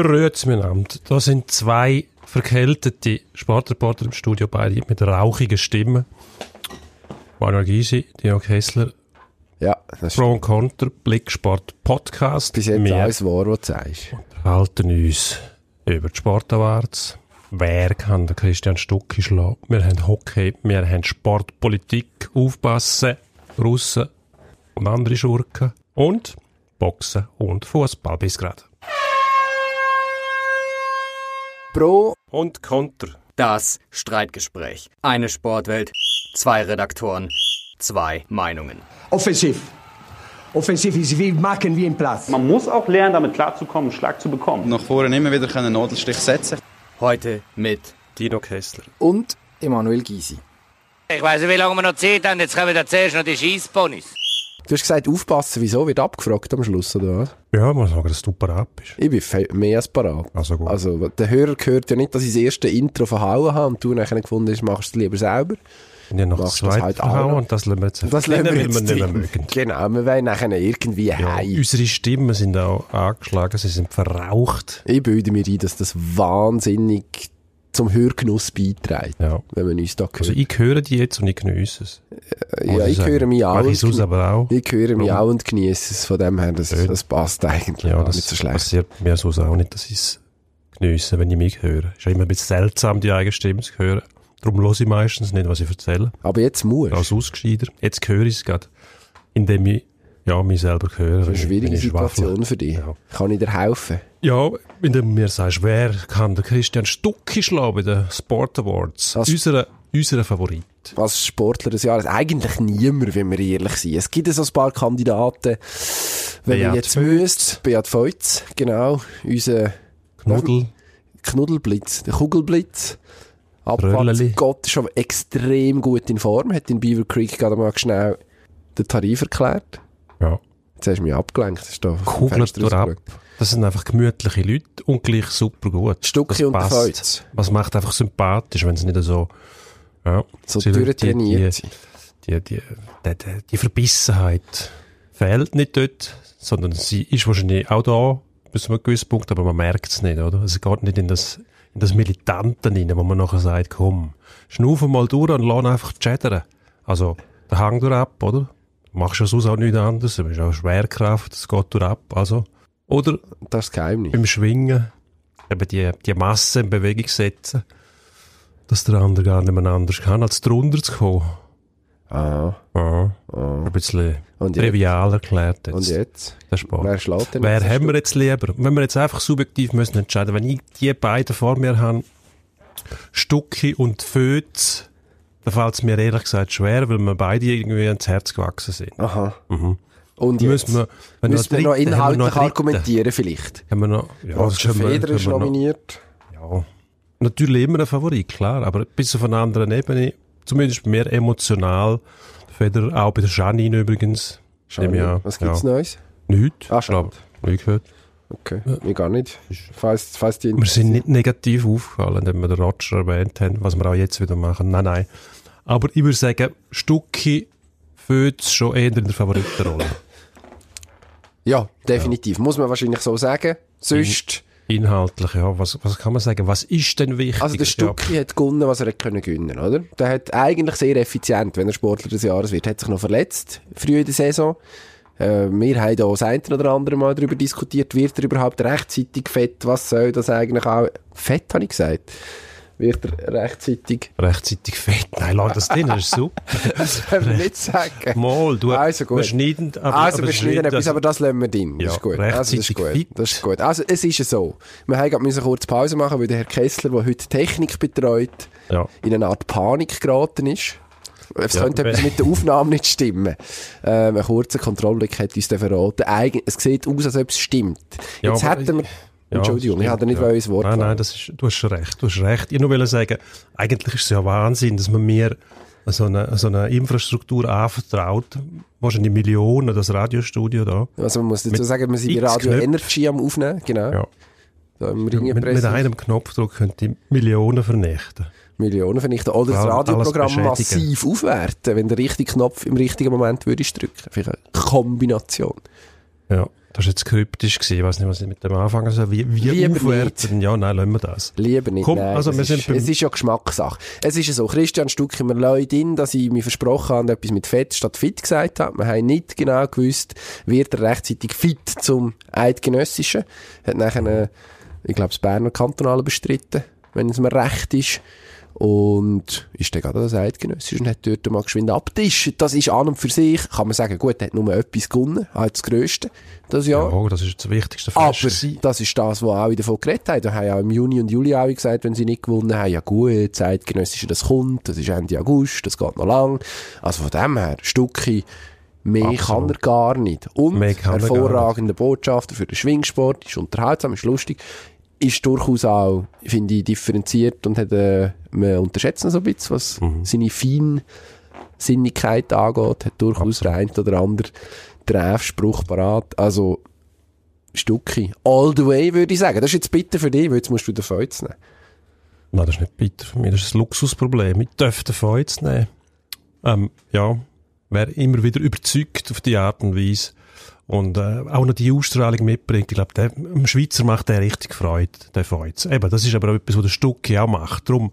Grüezi miteinander. Da sind zwei verkältete Sportreporter im Studio, beide mit rauchigen Stimmen. Manuel Gysi, Dino Kessler, Ja, das ist Pro und Contra, Blicksport Podcast. bis jetzt Wir alles wahr, was du sagst. halten uns über die Sportawards. Wer kann den Christian Stucki schlagen? Wir haben Hockey, wir haben Sportpolitik, Aufpassen, Russen und andere Schurken. Und Boxen und Fußball bis gerade. Pro, Und Konter. Das Streitgespräch. Eine Sportwelt, zwei Redaktoren, zwei Meinungen. Offensiv. Offensiv ist wie machen wie im Platz. Man muss auch lernen, damit klarzukommen, einen Schlag zu bekommen. nach vorne immer wieder einen Nadelstich setzen Heute mit Dino Kessler. und Emanuel Gysi. Ich weiß nicht, wie lange wir noch Zeit haben. Jetzt kommen da zuerst noch die Scheissponys. Du hast gesagt, aufpassen, wieso? Wird abgefragt am Schluss, oder was? Ja, man sagen, dass du parat bist. Ich bin mehr als parat. Also gut. Also, der Hörer hört ja nicht, dass ich das erste Intro verhauen habe und du nachher gefunden hast, machst du es lieber selber. Und ja noch das das zweite halt verhauen und das lassen wir jetzt das lassen wir jetzt wir nicht mehr mögen. Genau, wir wollen nachher irgendwie Ja, heim. unsere Stimmen sind auch angeschlagen, sie sind verraucht. Ich bilde mir ein, dass das wahnsinnig zum Hörgenuss beiträgt, Ja. wenn man uns da hört. Also ich höre die jetzt und ich geniesse es. muss ja, ich höre mich auch. Ich aber auch. Ich höre mich auch und genieße es. Von dem her, das, das passt eigentlich Ja, das nicht so schlecht. passiert mir sonst auch nicht, dass ich es geniesse, wenn ich mich höre. Ist ja immer ein bisschen seltsam, die eigene Stimme zu hören. Darum höre ich meistens nicht, was ich erzähle. Aber jetzt musst Als Ausgescheider. Jetzt höre ich es gerade, indem ich ja, mich selber höre. Das wenn ist eine schwierige wenn Situation für dich. Ja. Kann ich dir helfen? Ja, indem du mir sagst, wer kann den Christian Stucki schlagen bei den Sport Awards? Das- Unser, unser Favorit. Als Sportler des Jahres eigentlich niemand, wenn wir ehrlich sind. Es gibt so ein paar Kandidaten. Wenn Beat jetzt müsst, Beat Feutz, genau, unser Knuddel. Knuddelblitz, der Kugelblitz. Abwärts. Gott ist aber extrem gut in Form, hat in Beaver Creek gerade mal schnell den Tarif erklärt. Ja. Jetzt hast du mich abgelenkt. Das ist da vom Kugelt durch ab. Das sind einfach gemütliche Leute und gleich super gut. Stucki Das und. Feutz. Was macht einfach sympathisch, wenn es nicht so, ja, So durchtrainiert die, die, die, die, die Verbissenheit fehlt nicht dort, sondern sie ist wahrscheinlich auch da bis zu einem gewissen Punkt, aber man merkt es nicht, oder? Es geht nicht in das, in das Militante rein, wo man nachher sagt, komm, schnufe mal durch und lass einfach chattern. Also, der Hang durch ab, oder? Du machst ja sonst auch nichts anderes, du bist auch Schwerkraft, es geht durch ab, also. Oder Das Geheimnis. beim Schwingen eben die, die Masse in Bewegung setzen, dass der andere gar nicht mehr anders kann, als drunter zu kommen. Ah, Ja, ein bisschen Und jetzt? trivial erklärt jetzt. und jetzt? Der Sport. Wer schlägt denn Wer jetzt? haben wir jetzt lieber? Wenn wir jetzt einfach subjektiv müssen entscheiden, wenn ich die beiden vor mir habe, Stucki und Fötz, dann fällt es mir ehrlich gesagt schwer, weil wir beide irgendwie ans Herz gewachsen sind. Aha. Mhm. Und Müssen jetzt? wir, wenn Müssen wir noch noch inhaltlich dritten? argumentieren vielleicht? Haben wir noch, ja, Roger Federer ist wir noch- nominiert. Ja, natürlich immer ein Favorit, klar, aber bis auf einer anderen Ebene, zumindest mir emotional, Federer, auch bei der Janine übrigens. Schade. Ja, Was gibt's ja. Neues? Nichts, Ah, ich glaube, nie gehört. Okay, mir gar nicht. Falls, falls die Wir sind nicht negativ aufgefallen, wenn wir den Roger erwähnt haben, was wir auch jetzt wieder machen. Nein, nein. Aber ich würde sagen, Stucki fühlt schon eher in der Favoritenrolle. Ja, definitiv. Muss man wahrscheinlich so sagen. Sonst, Inhaltlich, ja. Was, was kann man sagen? Was ist denn wichtig? also der Stucki hat gewonnen, was er hätte können gewinnen, oder? Der hat eigentlich sehr effizient, wenn er Sportler des Jahres wird, hat sich noch verletzt, früh in der Saison. Äh, wir haben da das eine oder andere Mal darüber diskutiert, wird er überhaupt rechtzeitig fett? Was soll das eigentlich auch? Fett, habe ich gesagt. Wird er rechtzeitig? Rechtzeitig fett. Nein, lass das drin, das ist super. Das können wir nicht sagen. Mal, du, Also gut. wir schneiden, aber, also, aber wir schneiden etwas, aber das lassen wir drin. Das Ja, ist gut. Also, das ist gut. fit. Das ist gut. Also, es ist ja so. Wir haben gerade müssen kurz Pause machen, weil der Herr Kessler, der heute Technik betreut, Ja. in eine Art Panik geraten ist. Es Ja, könnte etwas mit der Aufnahme nicht stimmen. Ähm, ein kurzer Kontrollblick hat uns verraten. Eigen, es sieht aus, als ob es stimmt. Ja, Jetzt hätten wir... Ja, Entschuldigung, ich stimmt, hatte nicht ja. ins Wort Nein, nein, das ist, du hast recht, du hast recht. Ich nur sagen, eigentlich ist es ja Wahnsinn, dass man mir so eine, so eine Infrastruktur anvertraut, wahrscheinlich Millionen, das Radiostudio da. Also man muss dazu Mit sagen, wir sind bei Radio Knöpfen. Energy am Aufnehmen. Genau. Ja. Mit, mit einem Knopfdruck könnte ich Millionen vernichten. Millionen vernichten. Oder das Radioprogramm massiv aufwerten, wenn der richtige Knopf im richtigen Moment würdest drücken. Vielleicht eine Kombination. Ja. Das war jetzt kryptisch gewesen. Ich weiß nicht, was ich mit dem anfangen soll. Wie, wie Lieber aufwerten? Ja, nein, lassen wir das. Lieber nicht. Komm, nein, also wir ist, sind es ist ja Geschmackssache. Es ist ja so, Christian Stucki, wir lassen in, dass ich mir versprochen habe, etwas mit Fett statt fit gesagt habe. Wir haben nicht genau gewusst, wird er rechtzeitig fit zum Eidgenössischen. Hat nachher, äh, ich glaube, das Berner Kantonale bestritten, wenn es mir recht ist. Und ist dann gerade das Eidgenössische und hat dort mal geschwind abgetischt. Das ist an und für sich, kann man sagen, gut, er hat nur etwas gewonnen, halt das Grösste das Jahr. Ja, das ist das wichtigste Aber Fest. gewesen. das ist das, was alle davon geredet haben. Da haben ja im Juni und Juli alle gesagt, wenn sie nicht gewonnen haben, ja gut, zeitgenössische, das kommt, das ist Ende August, das geht noch lang. Also von dem her, Stucki, mehr Absolut. kann er gar nicht. Und er hervorragender Botschafter für den Schwingsport, ist unterhaltsam, ist lustig, ist durchaus auch, finde ich, differenziert und hat, äh, man unterschätzt ihn so ein bisschen, was Mhm. seine Feinsinnigkeit angeht, hat durchaus der ein oder andere Treffspruch parat. Also, Stucki. All the way, würde ich sagen. Das ist jetzt bitter für dich, weil jetzt musst du den Feuz nehmen. Nein, das ist nicht bitter für mich. Das ist ein Luxusproblem. Ich darf davon jetzt nehmen. Ähm, ja, wer immer wieder überzeugt auf die Art und Weise und äh, auch noch die Ausstrahlung mitbringt, ich glaube, dem Schweizer macht der richtig Freude, der Feuz. Eben, das ist aber auch etwas, was der Stucki auch macht. Darum,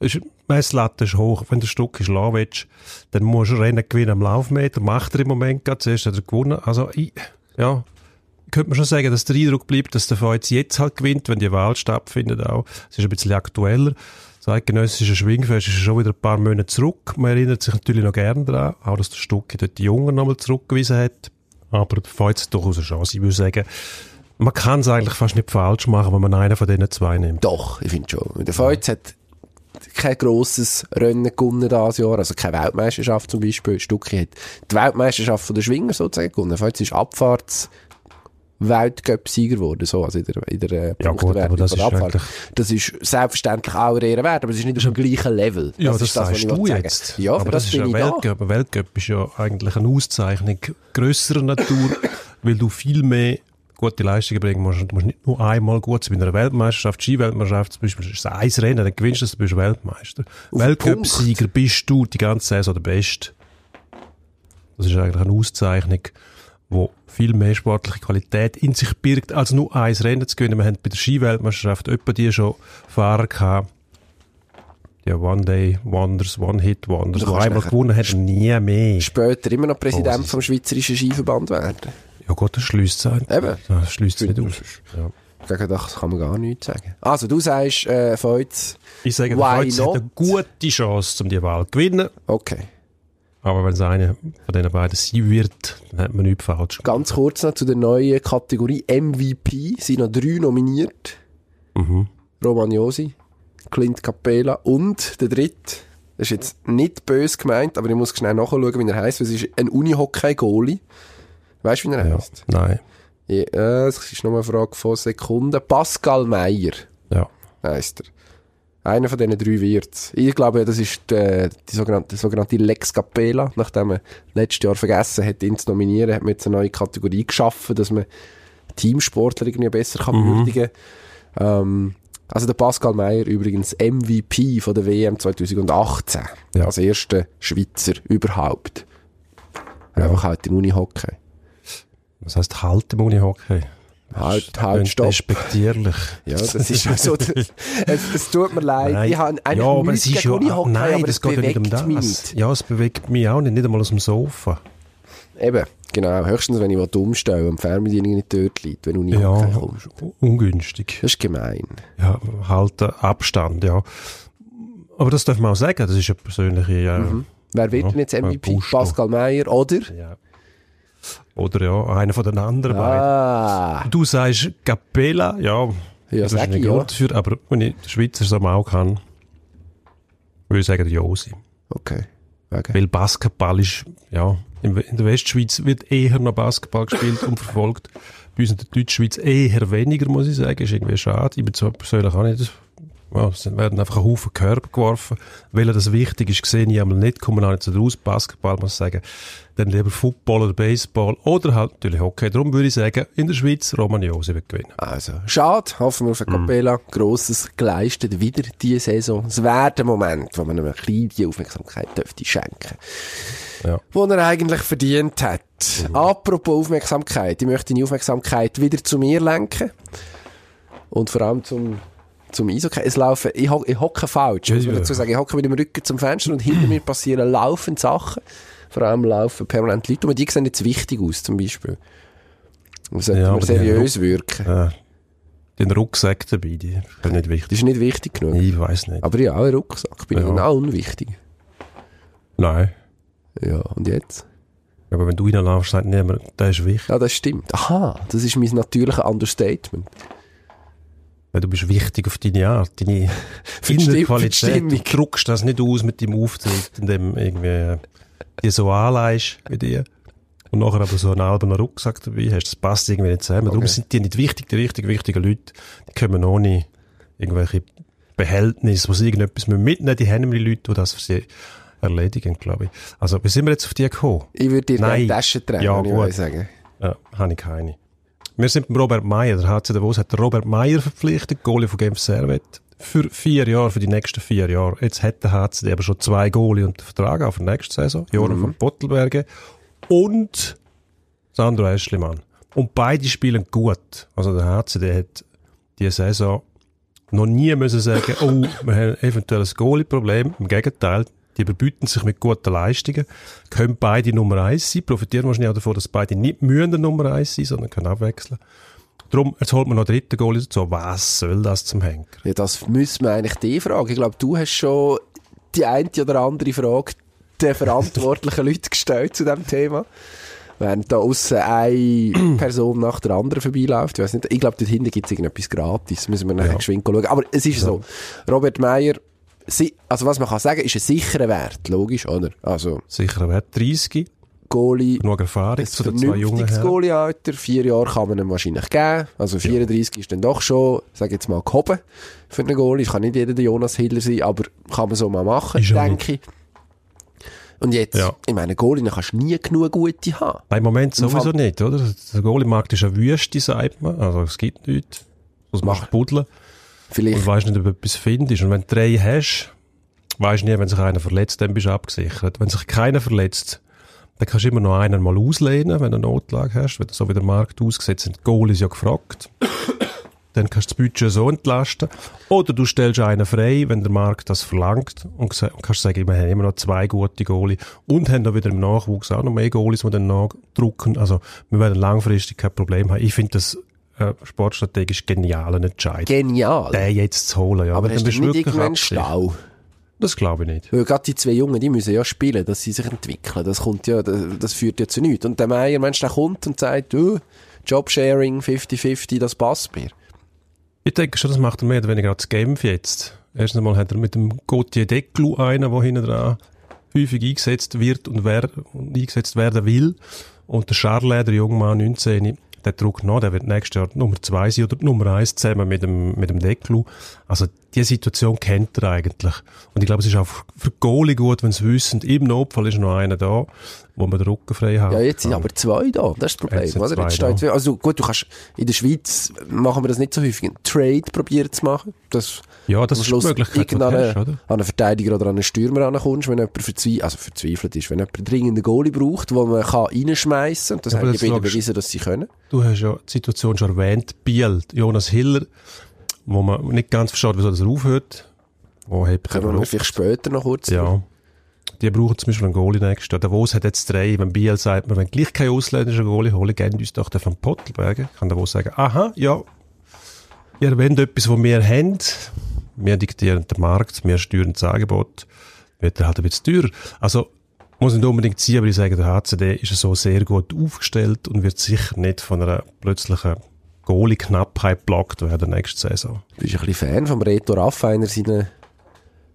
ist, Messlatte ist hoch. Wenn der Stucki schlagen willst, dann musst du Rennen gewinnen am Laufmeter. Macht er im Moment gerade. Zuerst hat er gewonnen. Also, ich, ja, könnte man schon sagen, dass der Eindruck bleibt, dass der Feuz jetzt halt gewinnt, wenn die Wahl stattfindet auch. Es ist ein bisschen aktueller. Das eidgenössische Schwingfest ist schon wieder ein paar Monate zurück. Man erinnert sich natürlich noch gerne daran, auch dass der Stucki dort die Jungen nochmal zurückgewiesen hat. Aber der Feuz hat durchaus eine Chance. Ich würde sagen, man kann es eigentlich fast nicht falsch machen, wenn man einen von diesen zwei nimmt. Doch, ich finde schon. Der Feuz hat kein grosses Rennen gewonnen dieses Jahr, also keine Weltmeisterschaft zum Beispiel. Stucki hat die Weltmeisterschaft von der Schwinger sozusagen gewonnen. Feuz ist Abfahrts Weltcup-Sieger geworden, so, also in der, in der äh, Ja, gut, aber das ist eigentlich- Das ist selbstverständlich auch eine Ehre wert, aber es ist nicht auf dem gleichen Level. Ja, das, ist was sagst ich du jetzt. Ja, aber das, das, ist ein ich da. Weltcup. Weltcup ist ja eigentlich eine Auszeichnung grösserer Natur, weil du viel mehr gute Leistungen bringen musst. Du musst nicht nur einmal gut sein. Bei einer Weltmeisterschaft, Ski-Weltmeisterschaft zum Beispiel, ist es ein Rennen, dann gewinnst du das, du bist Weltmeister. Weltcup-Sieger bist du die ganze Saison der Beste. Das ist eigentlich eine Auszeichnung, wo viel mehr sportliche Qualität in sich birgt, als nur ein Rennen zu gewinnen. Wir haben bei der Ski-Weltmeisterschaft etwa die schon Fahrer gehabt, ja, One-Day-Wonders, One-Hit-Wonders, Du die kannst einmal nachher- gewonnen haben, nie mehr. Später immer noch Präsident Großes. vom Schweizerischen Skiverband werden. Ja Gott, das schließt es Eben. Das schließt es nicht aus. Ja. Gegen das kann man gar nichts sagen. Also, du sagst, äh, Feuz, Ich sage, Feuz hat eine gute Chance, um die Wahl zu gewinnen. okay. Aber wenn es eine von diesen beiden sein wird, dann hat man nichts falsch gemacht. Ganz kurz noch zu der neuen Kategorie MVP. Sind noch drei nominiert. Mhm. Roman Josi, Clint Capella und der dritte, das ist jetzt nicht böse gemeint, aber ich muss schnell nachschauen, wie er weil es ist ein Unihockey-Goalie. Weißt du, wie er Ja. heisst? Nein. Ja, es ist nur eine Frage von Sekunden. Pascal Meyer Ja. heisst er. Einer von diesen drei wird's. Ich glaube, das ist die, die sogenannte, die sogenannte Lex Capella. Nachdem man letztes Jahr vergessen hat, ihn zu nominieren, hat man jetzt eine neue Kategorie geschaffen, dass man Teamsportler irgendwie besser kann würdigen ähm, Also der Pascal Meyer übrigens MVP von der WM 2018. Ja. Als erster Schweizer überhaupt. Einfach halt im Unihockey. Was heisst halt im Unihockey? Halt, halt, stopp. Respektierlich. Ja, das ist auch so. Es, es tut mir leid. Nein. Ich habe eigentlich ja, aber es ist ja, Unihockey, nein, das geht ja nicht um mich das. nicht. Ja, es bewegt mich auch nicht, nicht einmal aus dem Sofa. Eben, genau. Höchstens, wenn ich was umstelle und die Fernbedienung nicht dort liegt, wenn Unihockey Ja, kommt. ungünstig. Das ist gemein. Ja, halt Abstand, ja. Aber das darf man auch sagen, das ist eine persönliche... Äh, Mhm. Wer wird Ja, denn jetzt MVP? Pascal Meyer oder? ja. Oder ja, einer von den anderen beiden. Ah, Du sagst Capella, ja, ja, das ist ein ja. Grund dafür, aber wenn ich Schweizer so mal kann, würde ich sagen Josi. Okay. Wegen. Weil Basketball ist, ja, in in der Westschweiz wird eher noch Basketball gespielt und verfolgt. Bei uns in der Deutschschweiz eher weniger, muss ich sagen. Ist irgendwie schade. Ich bin zwar persönlich auch nicht Ja, es werden einfach ein Haufen Körper geworfen. Weil das wichtig ist, sehe ich einmal nicht, kommen auch nicht so raus. Basketball muss ich sagen, dann lieber Football oder Baseball oder halt natürlich Hockey. Darum würde ich sagen, in der Schweiz Romagnosi wird gewinnen. Also, schade, hoffen wir auf eine Capella. Grosses geleistet wieder diese Saison. Es wäre der Moment, wo man einem klein die Aufmerksamkeit dürfte schenken. Ja. Wo er eigentlich verdient hat. Apropos Aufmerksamkeit. Ich möchte die Aufmerksamkeit wieder zu mir lenken. Und vor allem zum, zum Eishockey. Es laufen, ich, ho ich hocke falsch, muss man Ja. dazu sagen. Ich hocke mit dem Rücken zum Fenster und hinter mir passieren laufend Sachen. Vor allem laufen permanent Leute. Und die sehen jetzt wichtig aus, zum Beispiel. Das sollte Ja, man seriös wirken. Äh, den Rucksack dabei, die ist nicht Das wichtig. ist nicht wichtig genug. Ich weiß nicht. Aber ja, ein Rucksack bin ich Ja. genau unwichtig. Nein. Ja, und jetzt? Aber wenn du reinlaufst, sagt niemand, der ist wichtig. Ja, das stimmt. Aha, das ist mein natürliches Understatement. Weil du bist wichtig auf deine Art, deine. Stimmung. Du druckst das nicht aus mit deinem Auftritt, indem irgendwie dir so anleihst wie dir. Und nachher aber so einen albernen Rucksack dabei hast. Das passt irgendwie nicht zusammen. Darum sind die nicht wichtig, die richtig wichtigen Leute. Die kommen ohne irgendwelche Behältnisse, wo sie irgendetwas mitnehmen. Die haben die Leute, die das für sie erledigen, glaube ich. Also, wie sind wir jetzt auf die gekommen? Ich würde dir Nein. die Tasche drehen, Ja, würde ich sagen. Ja, habe ich keine. Wir sind beim Robert Meyer. Der HC Davos hat Robert Meyer verpflichtet, Goalie von Genf Servet. Für vier Jahre, für die nächsten vier Jahre. Jetzt hat der HC aber schon zwei Goalie unter Vertrag auf die nächste Saison. Joran Mhm. von Pottelberge und Sandro Eschlimann. Und beide spielen gut. Also der HC, der hat diese Saison noch nie müssen sagen, oh, wir haben eventuell ein Goalie-Problem. Im Gegenteil, die überbieten sich mit guten Leistungen, können beide Nummer eins sein, profitieren wahrscheinlich auch davon, dass beide nicht mühen der Nummer eins sein, sondern können abwechseln. Darum, jetzt holt man noch einen dritten Goalie dazu. Was soll das zum Henker? Ja, das müssen wir eigentlich die fragen. Ich glaube, du hast schon die eine oder andere Frage den verantwortlichen Leuten gestellt zu diesem Thema. Während da aussen eine Person nach der anderen vorbeiläuft. Ich, nicht, ich glaube, dort hinten gibt es irgendetwas gratis. Müssen wir nachher Ja. geschwind schauen. Aber es ist so. Robert Meyer, also was man kann sagen, ist ein sicherer Wert. Logisch, oder? Also, Sicher Wert 30, Goalie, genug Erfahrung zu den zwei jungen Herren. Goalie-Alter. Vier Jahre kann man ihm wahrscheinlich geben. Also 34 ist dann doch schon, sag jetzt mal, gehoben für einen Goalie. Es kann nicht jeder der Jonas Hiller sein, aber kann man so mal machen, Ist ja denke ich. Und jetzt, Ja. ich meine, Goalie kannst du nie genug gute haben. Nein, Im Moment sowieso Fall- nicht, oder? Der Goalie-Markt ist eine Wüste, sagt man. Also es gibt nichts. Das Mach- macht buddeln. Vielleicht, Und weisst nicht, ob du etwas findest. Und wenn du drei hast, weisst nie, wenn sich einer verletzt, dann bist du abgesichert. Wenn sich keiner verletzt, dann kannst du immer noch einen mal auslehnen, wenn du eine Notlage hast. Wenn so wie der Markt ausgesetzt sind, die Goalies ja gefragt. dann kannst du das Budget so entlasten. Oder du stellst einen frei, wenn der Markt das verlangt und und kannst sagen, wir haben immer noch zwei gute Goalie und haben dann wieder im Nachwuchs auch noch mehr Goalies, die dann nachdrucken. Also wir werden langfristig kein Problem haben. Ich finde das äh, sportstrategisch genialen Entscheid genial. den jetzt zu holen. Ja. aber Dann hast du bist nicht irgendwann. Stau? Das glaube ich nicht. Weil gerade die zwei Jungen, die müssen ja spielen, dass sie sich entwickeln. Das kommt ja, das, das führt ja zu nichts. Und der Meier, Mensch, der kommt und sagt, du, Jobsharing 50-50, das passt mir. Ich denke schon, das macht er mehr oder weniger als Genf jetzt. Erstens einmal hat er mit dem Gauthier Declu einen, der hinten dran häufig eingesetzt wird und, wer, und eingesetzt werden will. Und der Charles, der junge Mann, 19, der druckt noch, der wird nächstes Jahr Nummer zwei sein oder Nummer eins zusammen mit dem, mit dem Declu. Also, die Situation kennt er eigentlich. Und ich glaube, es ist auch für Goalie gut, wenn sie wissen, im Notfall ist noch einer da, wo man den Rücken frei hat. Ja, jetzt sind aber zwei da. Das ist das Problem, Jetzt oder? Jetzt steht, da. also gut, du kannst, in der Schweiz machen wir das nicht so häufig. Einen Trade probieren zu machen. Das, Ja, das ist hast, oder? an einen Verteidiger oder an einen Stürmer ankommst, wenn jemand verzweifelt, also verzweifelt ist, wenn jemand dringend einen Goalie braucht, wo man kann reinschmeissen und das Aber haben die beiden bewiesen, dass sie können. Du hast ja die Situation schon erwähnt. Biel, Jonas Hiller, wo man nicht ganz versteht, wieso das aufhört. Hebt er Können wir vielleicht später noch kurz Ja. Die brauchen zum Beispiel einen Goalie nächstes Jahr. Der Davos hat jetzt drei. Wenn Biel sagt, wir wollen gleich keinen ausländischen Goalie holen, geben uns doch den von Pottelbergen. Kann der Davos sagen, aha, ja, ihr wollt etwas, was wir haben. Wir diktieren den Markt, wir steuern das Angebot. Wird er halt ein bisschen teurer. Also, muss nicht unbedingt sein, aber ich sage, der HCD ist so sehr gut aufgestellt und wird sicher nicht von einer plötzlichen Goalie-Knappheit blockt werden nächste Saison. Du bist ein bisschen Fan vom Reto Raffiner, seinen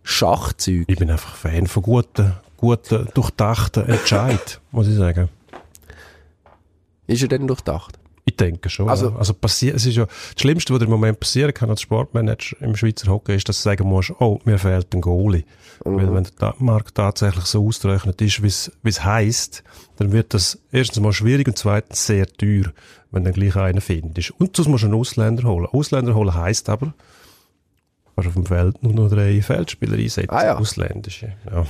Schachzeugen. Ich bin einfach Fan von guten, guten, durchdachten Entscheid, muss ich sagen. Ist er denn durchdacht? Ich denke schon. Also- Also, also passiert, es ist ja, das Schlimmste, was im Moment passieren kann als Sportmanager im Schweizer Hockey, ist, dass du sagen musst, oh, mir fehlt ein Goalie. Mhm. Weil wenn der Markt tatsächlich so ausgerechnet ist, wie es heisst, dann wird das erstens mal schwierig und zweitens sehr teuer, wenn du dann gleich einen findest. Und sonst musst du einen Ausländer holen. Ausländer holen heisst aber, auf dem Feld nur noch drei Feldspieler einsetzen. Ah ja. Ausländische. Ja.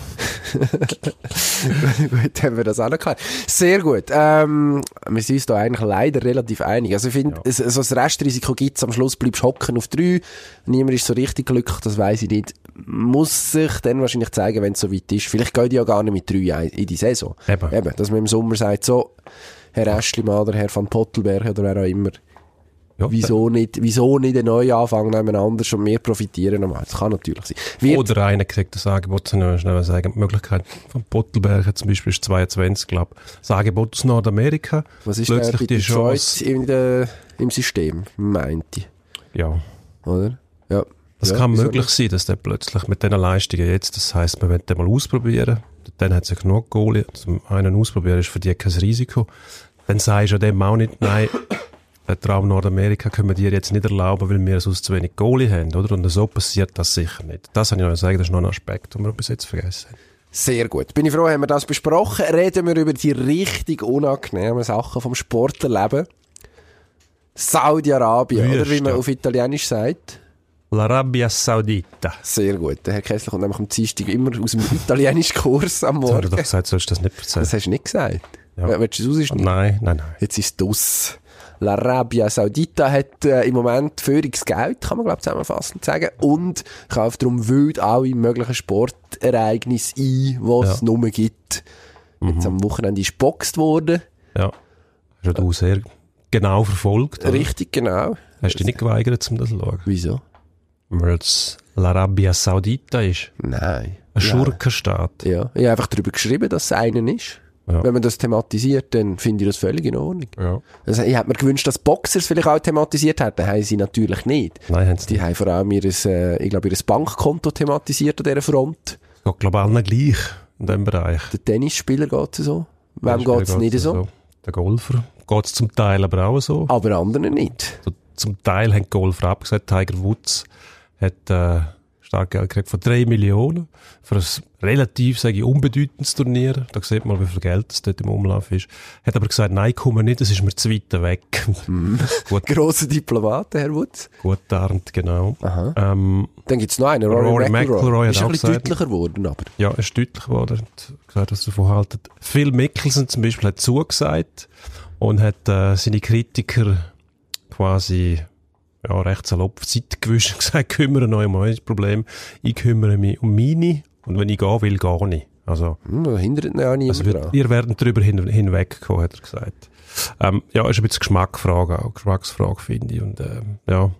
gut, haben wir das auch noch gehabt. Sehr gut. Ähm, wir sind uns da eigentlich leider relativ einig. Also ich finde, es so das Restrisiko gibt am Schluss bleibst du hocken auf drei. Niemand ist so richtig glücklich, das weiß ich nicht. Muss sich dann wahrscheinlich zeigen, wenn es so weit ist. Vielleicht geht ja gar nicht mit drei ein- in die Saison. Eben. Eben, dass man im Sommer sagt, so, Herr Eschlimann oder Herr van Pottelberg oder wer auch immer, Ja, wieso nicht, wieso nicht einen neuen Anfang nebeneinander und wir profitieren nochmal. Das kann natürlich sein. Wird, Oder einer kriegt das Angebot, schnell sagen, die Möglichkeit von Pottelberger zum Beispiel ist 22, glaube ich. Das Angebot aus Nordamerika. was ist plötzlich die Chance. in der, im System, meinte ich. Ja. Oder? Ja. Das ja, kann möglich sein, dass der plötzlich mit diesen Leistungen jetzt, das heisst, man will den mal ausprobieren, dann hat sich genug Goalie, zum einen ausprobieren ist für die kein Risiko. Dann sagst du dem auch nicht, nein, den Traum Nordamerika können wir dir jetzt nicht erlauben, weil wir sonst zu wenig Goalie haben, oder? Und so passiert das sicher nicht. Das habe ich noch sagen, das ist noch ein Aspekt, den wir bis jetzt vergessen haben. Sehr gut. Bin ich froh, haben wir das besprochen. Reden wir über die richtig unangenehmen Sachen vom Sportlerleben. Saudi-Arabien, oder wie man auf Italienisch sagt. L'Arabia Saudita. Sehr gut. Der Herr Kessler kommt nämlich am Dienstag immer aus dem italienischen Kurs am Jetzt habe ich Morgen. doch gesagt, sollst du das nicht erzählen. Das hast du nicht gesagt. Ja. Willst du es rausschneiden? Nein, nein, nein. Jetzt ist es dus. L'Arabia Saudita hat äh, im Moment Führungsgeld, kann man glaube zusammenfassend sagen, und kauft darum wild alle möglichen Sportereignisse ein, die es Ja. nur gibt. Jetzt am Wochenende ist geboxt worden. Ja. Hast du sehr genau verfolgt. oder? Richtig, genau. Hast du dich nicht geweigert, um das zu schauen? Wieso? Weil es l'Arabia Saudita ist. Nein. Ein Schurkenstaat. Ja, ich habe einfach darüber geschrieben, dass es einen ist. Ja. Wenn man das thematisiert, dann finde ich das völlig in Ordnung. Ja. Also, ich hätte mir gewünscht, dass Boxers vielleicht auch thematisiert hätten. Haben sie natürlich nicht. Nein, haben sie Die nicht. haben vor allem ihr, äh, ich glaube, ihr Bankkonto thematisiert an dieser Front. Geht global nicht gleich in diesem Bereich. Der Tennisspieler geht es so. Wem geht es nicht geht's so? Der Golfer geht es zum Teil aber auch so. Aber anderen nicht. So, Zum Teil haben die Golfer abgesagt. Tiger Woods hat äh, stark Geld gekriegt von 3 Millionen für ein relativ, sage ich, unbedeutendes Turnier. Da sieht man, wie viel Geld das dort im Umlauf ist. Hat aber gesagt, nein, komm nicht, das ist mir zu weit weg. Mhm. gut, Grosser Diplomat, Herr Wutz. gut tarnt, genau. Ähm, Dann gibt es noch einen, Rory, Rory McIlroy. McIlroy Ist ein bisschen gesagt- deutlicher geworden, aber. Ja, er ist deutlich geworden. Hat gesagt, was davon haltet. Phil Mickelson zum Beispiel hat zugesagt und hat äh, seine Kritiker quasi ja, recht salopp auf die Seite gewischt und gesagt, kümmere euch um euer Problem. Ich kümmere mich um meine und wenn ich gehen will, gar nicht. Also, Hm, da hindert ihn ja niemand also wir, ihr werdet darüber hin, hinwegkommen, hat er gesagt. Ähm, ja, ist ein bisschen Geschmacksfrage auch, Geschmacksfrage finde ich. Und ähm, ja,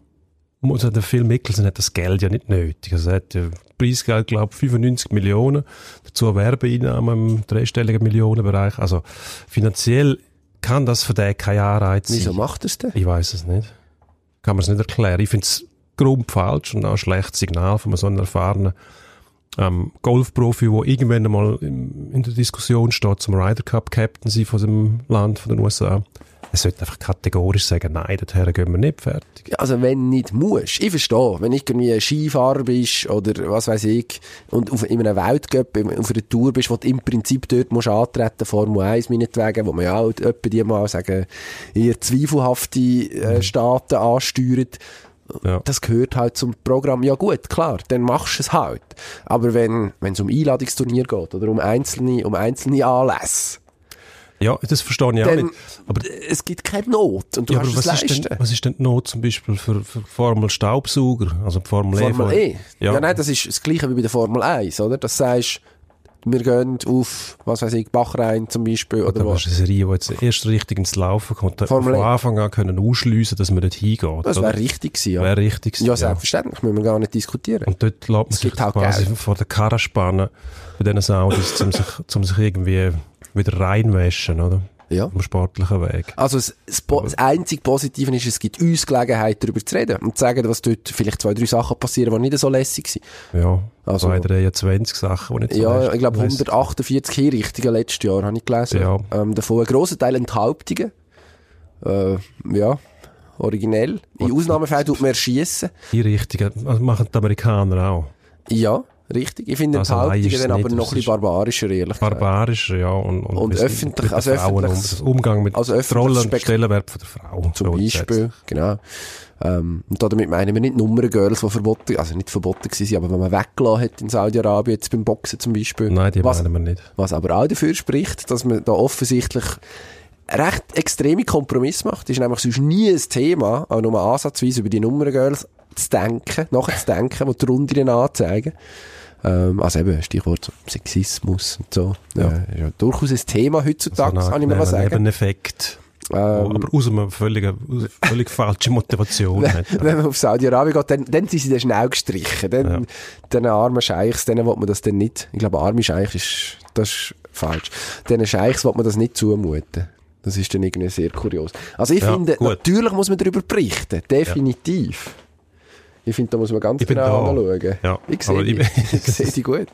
muss der Phil Mickelson hat das Geld ja nicht nötig. Also er hat ja Preisgeld, glaube ich, 95 Millionen, dazu Werbeeinnahmen im dreistelligen Millionenbereich. Also finanziell kann das für den kein Anreiz Wieso sein. macht er es denn? Ich weiß es nicht. Kann man es nicht erklären. Ich finde es grob falsch und auch ein schlechtes Signal von so einem erfahrenen ähm, Golfprofi, der irgendwann einmal im, in der Diskussion steht, zum Ryder Cup Captain sein von dem Land, von den USA. Er sollte einfach kategorisch sagen, nein, dorthin gehen wir nicht fertig. Ja, Also wenn nicht musst. Ich verstehe, wenn irgendwie ein Skifahrer bist oder was weiß ich und auf, in einem Weltcup auf einer Tour bist, wo du im Prinzip dort musst antreten, Formel 1 meinetwegen, wo man ja auch etwa die mal sagen, eher zweifelhafte äh, Staaten ansteuert. Ja. Das gehört halt zum Programm. Ja gut, klar, dann machst du es halt. Aber wenn wenn es um Einladungsturnier geht oder um einzelne, um einzelne Anlässe, Ja, das verstehe ich auch dann, nicht. Aber, es gibt keine Not und du ja, aber was ist, denn, was ist denn die Not zum Beispiel für, für Formel Staubsauger? Also die Formel, Formel E. E. Ja. nein, das ist das gleiche wie bei der Formel 1, oder? Das sagst, wir gehen auf, was weiß ich, Bachrhein zum Beispiel, oder Da wo. hast du eine Serie, die jetzt erst richtig ins Laufen kommt. Formel von E. Anfang an können ausschliessen, dass man dort hingeht. Das wäre richtig gewesen, ja. Wäre richtig gewesen, ja, selbstverständlich, müssen wir gar nicht diskutieren. Und dort lässt man Es sich halt quasi Geld. vor der Karre spannen bei diesen Saudis, um sich, um sich irgendwie wieder reinwaschen, oder? Ja. Am sportlichen Weg. Also das, das, das einzige Positive ist, es gibt uns Gelegenheit, darüber zu reden und zu sagen, was dort vielleicht zwei, drei Sachen passieren, die nicht so lässig sind. Ja, Also- also, 23 Sachen, die nicht so Ja, ich glaube lästig- 148 Hinrichtungen letztes Jahr, habe ich gelesen. Ja. Ähm, davon ein grosser Teil Enthauptungen. Äh, ja, originell. In Ausnahmefällen tut man erschießen. Die richtigen, also machen die Amerikaner auch. Ja, richtig. Ich finde Also Behauptungen dann aber noch ein bisschen barbarischer, ehrlich. Barbarischer, ja. Und, Und sie öffentlich- also Frauen um, Umgang mit also der öffentliches Rolle und Stellenwert von der Frau. Zum Beispiel, genau. Ähm, und damit meinen wir nicht Nummerngirls, die verboten, also nicht verboten waren, aber wenn man weggelassen hat in Saudi-Arabien, jetzt beim Boxen zum Beispiel. Nein, die was, meinen wir nicht. was aber auch dafür spricht, dass man da offensichtlich recht extreme Kompromisse macht. Das ist nämlich sonst nie ein Thema, auch nur ansatzweise über die Nummerngirls zu denken, nachher zu denken, die Runde anzeigen. Ähm, also eben, Stichwort Sexismus und so. Ja. Äh, ist ja durchaus ein Thema heutzutage, So kann ich mir mal sagen. Nebeneffekt. Ähm, aber aus einer völlig, völlig falschen Motivation hat. wenn man auf Saudi-Arabien geht, dann, dann sind sie dann schnell gestrichen. Dann, Ja. den armen Scheichs, denen will man das dann nicht, ich glaube, arme Scheich ist, das ist falsch. Den Scheichs will man das nicht zumuten. Das ist dann irgendwie sehr kurios. Also ich Ja, finde, gut. natürlich muss man darüber berichten. Definitiv. Ich finde, da muss man ganz Ich genau anschauen. Ja, Ich sehe die. ich- Ich sehe die gut.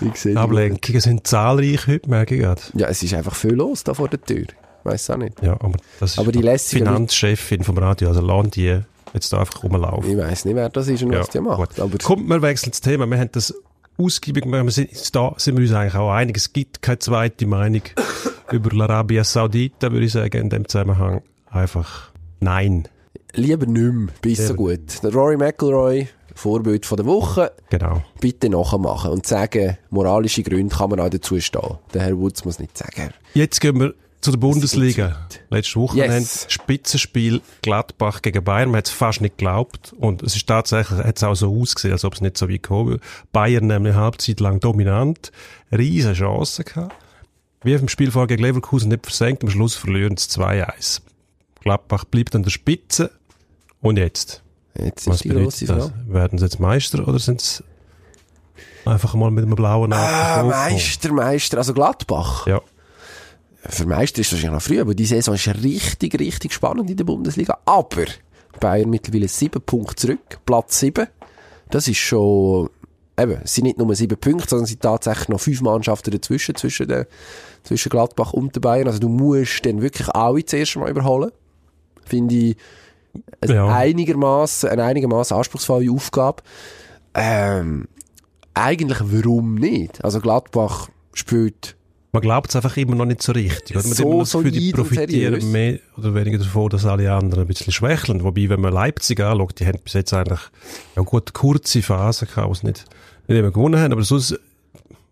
Ich sehe. Ablenkungen sind zahlreich heute, merke ich gerade. Ja, es ist einfach viel los da vor der Tür. Weiss auch nicht. Ja, aber das ist Aber die Finanzchefin vom Radio, also lassen die jetzt da einfach rumlaufen. Ich weiss nicht, wer das ist und was die macht. Aber Kommt, wir wechseln das Thema. Wir haben das ausgiebig, wir sind, da sind wir uns eigentlich auch einig. Es gibt keine zweite Meinung über Arabia Saudita, würde ich sagen, in dem Zusammenhang. Einfach nein. Lieber nicht mehr. Bis so gut. Der Rory McIlroy, Vorbild von der Woche, Genau. bitte nachmachen und sagen, moralische Gründe kann man auch dazu stehen. Der Herr Woods muss nicht sagen. Jetzt gehen wir zu der Bundesliga. Letzte Woche Yes. Spitzenspiel Gladbach gegen Bayern. Man hat es fast nicht geglaubt. Und es ist tatsächlich, hat es auch so ausgesehen, als ob es nicht so wie gekommen. Bayern nämlich Halbzeit lang dominant. Riesen Chancen gehabt. Wie im Spiel vorher gegen Leverkusen nicht versenkt. Am Schluss verlieren sie 2-1. Gladbach bleibt an der Spitze. Und jetzt? Jetzt Was ist die das? Frage. Werden sie jetzt Meister oder sind sie einfach mal mit einem blauen Auge Ah? Meister, Meister, also Gladbach. Ja. Für Meister ist es wahrscheinlich noch früh, aber die Saison ist richtig, richtig spannend in der Bundesliga. Aber Bayern mittlerweile sieben Punkte zurück, Platz sieben. Das ist schon, eben, es sind nicht nur sieben Punkte, sondern es sind tatsächlich noch fünf Mannschaften dazwischen, zwischen, den, zwischen Gladbach und den Bayern. Also du musst dann wirklich alle zuerst mal überholen. Finde ich Ja. einigermaßen, eine einigermaßen anspruchsvolle Aufgabe. Ähm, eigentlich warum nicht? Also Gladbach spielt Man glaubt es einfach immer noch nicht so richtig. oder? Man So hat immer das Gefühl, die profitieren mehr oder weniger davon, dass alle anderen ein bisschen schwächeln. Wobei, wenn man Leipzig anschaut, die haben bis jetzt eigentlich ja gut kurze Phasen gehabt, wo sie nicht, nicht immer gewonnen haben. Aber sonst